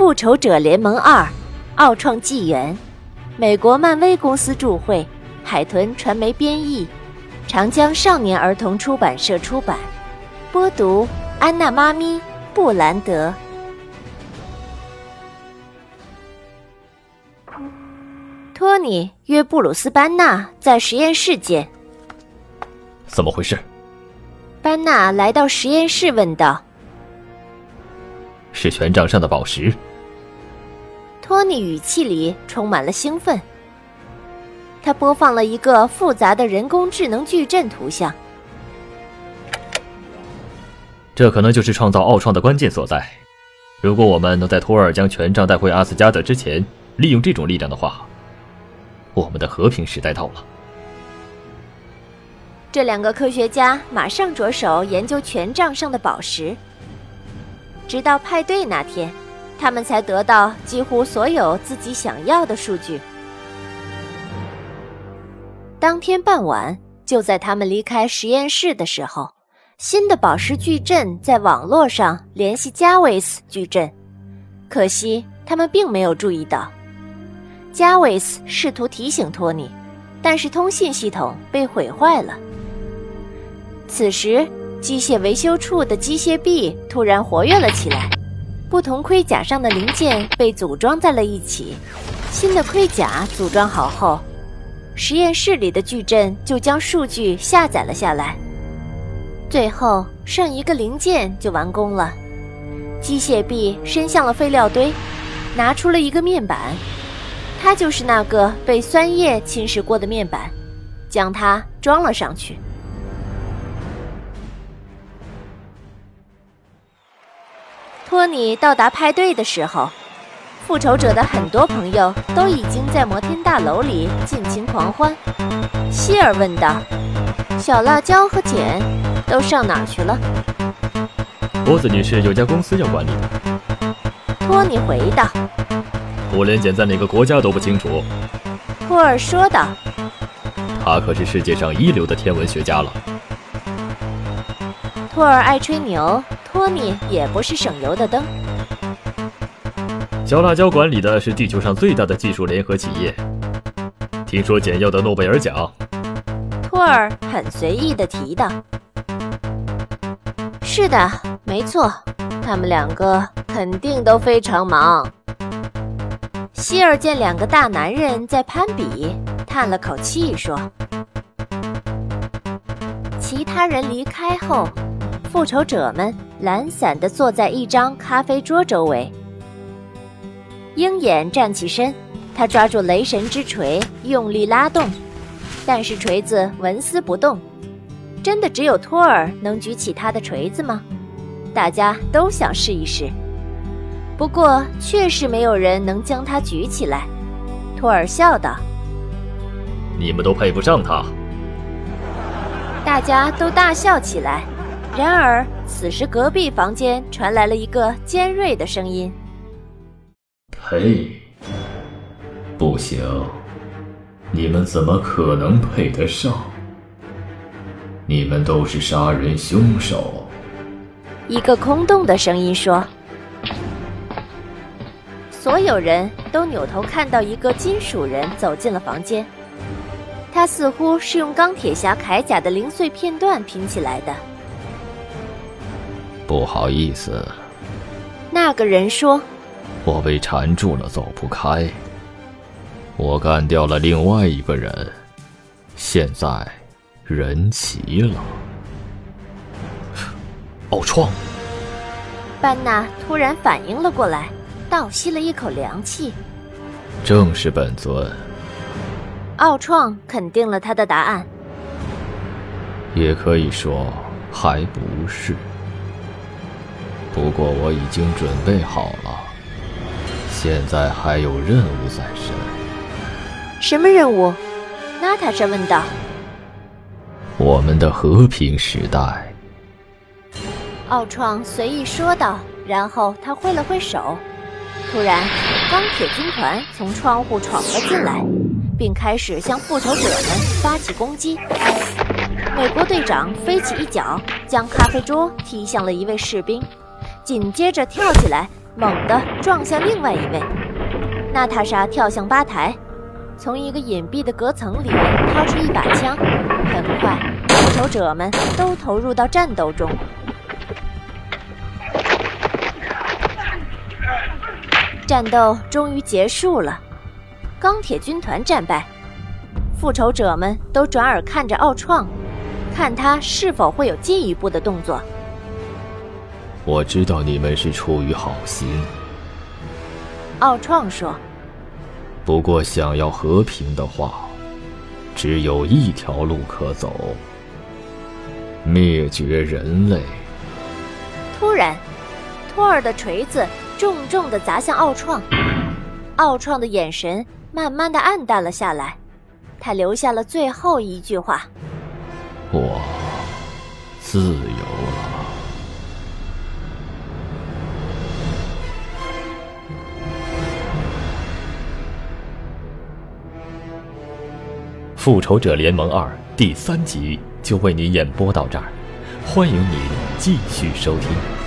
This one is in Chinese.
复仇者联盟二：奥创纪元，美国漫威公司著会，海豚传媒编译，长江少年儿童出版社出版。播读：安娜妈咪布兰德。托尼约布鲁斯·班纳在实验室见。怎么回事？班纳来到实验室问道。是权杖上的宝石。托尼语气里充满了兴奋。他播放了一个复杂的人工智能矩阵图像。这可能就是创造奥创的关键所在。如果我们能在托尔将权杖带回阿斯加德之前，利用这种力量的话。我们的和平时代到了。这两个科学家马上着手研究权杖上的宝石，直到派对那天，他们才得到几乎所有自己想要的数据。当天傍晚，就在他们离开实验室的时候，新的宝石矩阵在网络上联系加维斯矩阵，可惜他们并没有注意到。加维斯试图提醒托尼，但是通信系统被毁坏了。此时，机械维修处的机械臂突然活跃了起来，不同盔甲上的零件被组装在了一起。新的盔甲组装好后，实验室里的矩阵就将数据下载了下来。最后剩一个零件就完工了。机械臂伸向了废料堆，拿出了一个面板。它就是那个被酸液侵蚀过的面板，将它装了上去。托尼到达派对的时候，复仇者的很多朋友都已经在摩天大楼里尽情狂欢。希尔问道：“小辣椒和简都上哪儿去了？”波子女士有家公司要管理的。托尼回答。我连简在哪个国家都不清楚，托尔说道。他可是世界上一流的天文学家了。托尔爱吹牛，托尼也不是省油的灯。小辣椒管理的是地球上最大的技术联合企业。听说简要的诺贝尔奖。托尔很随意的提到。是的，没错，他们两个肯定都非常忙。希尔见两个大男人在攀比，叹了口气说：“其他人离开后，复仇者们懒散地坐在一张咖啡桌周围。鹰眼站起身，他抓住雷神之锤，用力拉动，但是锤子纹丝不动。真的只有托尔能举起他的锤子吗？大家都想试一试。”不过，确实没有人能将它举起来。托尔笑道：“你们都配不上他。”大家都大笑起来。然而，此时隔壁房间传来了一个尖锐的声音：“配？不行！你们怎么可能配得上？你们都是杀人凶手！”一个空洞的声音说。所有人都扭头看到一个金属人走进了房间，他似乎是用钢铁侠铠甲的零碎片段拼起来的。不好意思，那个人说：“我被缠住了，走不开。我干掉了另外一个人，现在人齐了。”奥创，班纳突然反应了过来。倒吸了一口凉气。正是本尊。奥创肯定了他的答案。也可以说还不是。不过我已经准备好了。现在还有任务在身。什么任务？娜塔莎问道。我们的和平时代。奥创随意说道，然后他挥了挥手。突然，钢铁军团从窗户闯了进来，并开始向复仇者们发起攻击。美国队长飞起一脚，将咖啡桌踢向了一位士兵，紧接着跳起来猛地撞向另外一位。娜塔莎跳向吧台，从一个隐蔽的隔层里掏出一把枪。很快，复仇者们都投入到战斗中。战斗终于结束了，钢铁军团战败。复仇者们都转而看着奥创，看他是否会有进一步的动作。我知道你们是出于好心，奥创说。不过，想要和平的话，只有一条路可走：灭绝人类。突然，托尔的锤子。重重的砸向奥创，奥创的眼神慢慢的暗淡了下来，他留下了最后一句话：“我自由复仇者联盟二第三集就为您演播到这儿，欢迎您继续收听。